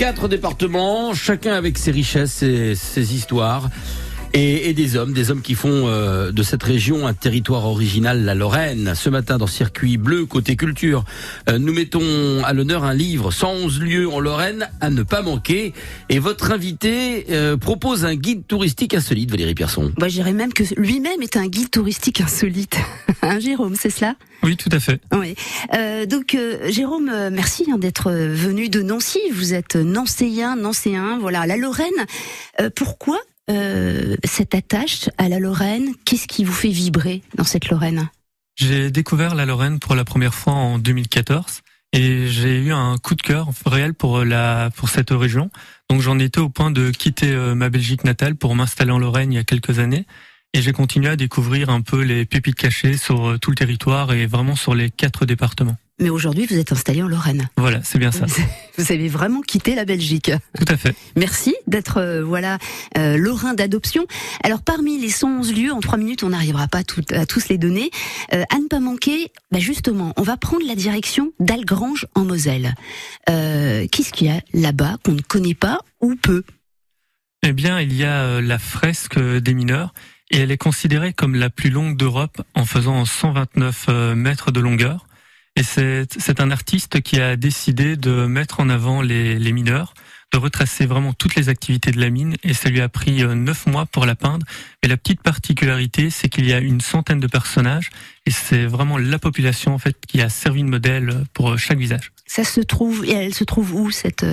quatre départements, chacun avec ses richesses et ses histoires. Et, et des hommes, des hommes qui font euh, de cette région un territoire original, la Lorraine. Ce matin, dans Circuit Bleu, côté culture, euh, nous mettons à l'honneur un livre, 111 lieux en Lorraine à ne pas manquer. Et votre invité euh, propose un guide touristique insolite, Valérie Pierson. Moi, dirais même que lui-même est un guide touristique insolite. Hein, Jérôme, c'est cela? Oui, tout à fait. Oui. Euh, donc, euh, Jérôme, euh, merci hein, d'être venu de Nancy. Vous êtes nancéen, nancéen, voilà, la Lorraine. Euh, pourquoi cette attache à la Lorraine? Qu'est-ce qui vous fait vibrer dans cette Lorraine? J'ai découvert la Lorraine pour la première fois en 2014 et j'ai eu un coup de cœur réel pour la pour cette région. Donc j'en étais au point de quitter ma Belgique natale pour m'installer en Lorraine il y a quelques années et j'ai continué à découvrir un peu les pépites cachées sur euh, tout le territoire et vraiment sur les quatre départements. Mais aujourd'hui, vous êtes installé en Lorraine. Voilà, c'est bien ça. Vous avez vraiment quitté la Belgique. Tout à fait. Merci d'être euh, voilà euh, lorrain d'adoption. Alors parmi les 111 lieux, en trois minutes, on n'arrivera pas tout- à tous les donner. Euh, à ne pas manquer, bah justement, on va prendre la direction d'Algrange en Moselle. Euh, Qu'est-ce qu'il y a là-bas qu'on ne connaît pas ou peu? Eh bien, il y a euh, la fresque des mineurs et elle est considérée comme la plus longue d'Europe en faisant 129 euh, mètres de longueur. Et c'est un artiste qui a décidé de mettre en avant les, mineurs, de retracer vraiment toutes les activités de la mine et ça lui a pris euh, neuf mois pour la peindre. Et la petite particularité, c'est qu'il y a une centaine de personnages et c'est vraiment la population en fait qui a servi de modèle pour euh, chaque visage. Ça se trouve, et elle se trouve où cette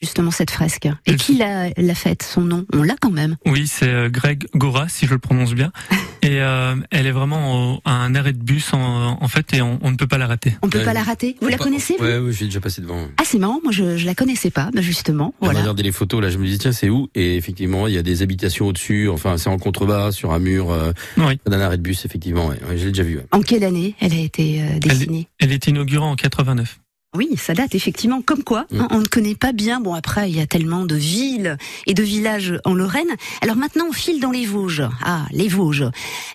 justement cette fresque Et Elle qui l'a l'a faite Son nom? On l'a quand même. Oui, c'est euh, Greg Gora, si je le prononce bien. Et euh, elle est vraiment au- à un arrêt de bus en, en fait, et on, on ne peut pas la rater. On peut Ouais. pas la rater? Vous la Pas- connaissez vous? Ouais, oui, j'ai déjà passé devant. Ah c'est marrant, moi je, je la connaissais pas, bah, justement. J'ai Voilà. regardé les photos, là, je me dis, tiens, c'est où? Et effectivement, il y a des habitations au-dessus, enfin, c'est en contrebas, sur un mur, euh, Oui. d'un arrêt de bus, effectivement, ouais, ouais, je l'ai déjà vu. ouais. En quelle année elle a été euh, dessinée? Elle est inaugurée en 89. Oui, ça date effectivement. Comme quoi, Mm. hein, on ne connaît pas bien. Bon, après, il y a tellement de villes et de villages en Lorraine. Alors maintenant, on file dans les Vosges. Ah, les Vosges.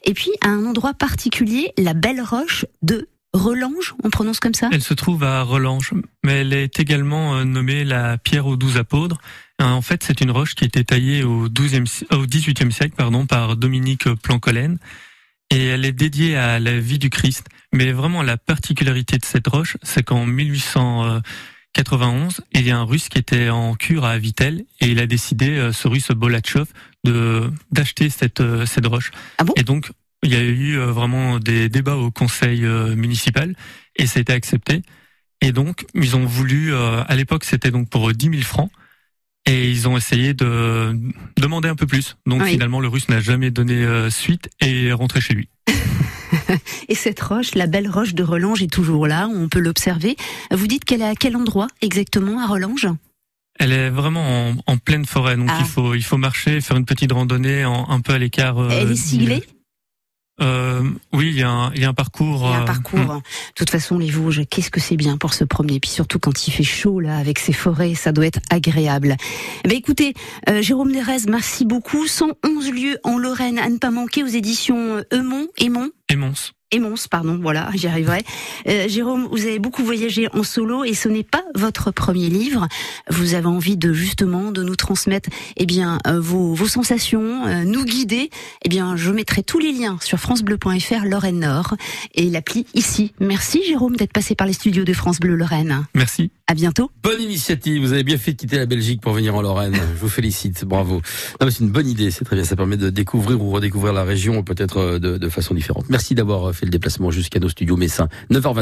Et puis, à un endroit particulier, la Belle Roche de Relange. On prononce comme ça? Elle se trouve à Relange, mais elle est également euh, nommée la pierre aux douze apôtres. Euh, En fait, c'est une roche qui a été taillée au, 12e, si- au 18e siècle pardon, par Dominique Plancolène. Et elle est dédiée à la vie du Christ. Mais vraiment, la particularité de cette roche, c'est qu'en 1891, il y a un Russe qui était en cure à Vitel et il a décidé, euh, ce Russe Bolatchov, de d'acheter cette euh, cette roche. Ah bon? Et donc, il y a eu euh, vraiment des débats au conseil municipal et ça a été accepté. Et donc, ils ont voulu, à l'époque, c'était donc pour 10 000 francs. Et ils ont essayé de demander un peu plus. Donc Oui. finalement, le russe n'a jamais donné euh, suite et est rentré chez lui. Et cette roche, la Belle Roche de Relange, est toujours là. On peut l'observer. Vous dites qu'elle est à quel endroit exactement à Relange? Elle est vraiment en, en pleine forêt, donc Ah. il faut il faut marcher, faire une petite randonnée en- un peu à l'écart. euh, Elle est siglée? Euh, Oui, il y a un, il y a un parcours. Il y a un euh, parcours. De toute façon, les Vosges, qu'est-ce que c'est bien pour se promener. Puis surtout quand il fait chaud, là, avec ces forêts, ça doit être agréable. Eh ben, écoutez, euh, Jérôme Derez, merci beaucoup. 111 lieux en Lorraine à ne pas manquer aux éditions euh, Eumont, Aimont. Émons. Émons, pardon, voilà, j'y arriverai. Euh, Jérôme, vous avez beaucoup voyagé en solo et ce n'est pas votre premier livre. Vous avez envie de justement de nous transmettre, eh bien, euh, vos, vos sensations, euh, nous guider. Eh bien, je mettrai tous les liens sur francebleu.fr Lorraine Nord et l'appli ici. Merci Jérôme d'être passé par les studios de France Bleu Lorraine. Merci. À bientôt. Bonne initiative, vous avez bien fait de quitter la Belgique pour venir en Lorraine. Je vous félicite, bravo. C'est une bonne idée, c'est très bien, ça permet de découvrir ou redécouvrir la région peut-être de, de façon différente. Merci d'avoir fait le déplacement jusqu'à nos studios Messin. 9h20.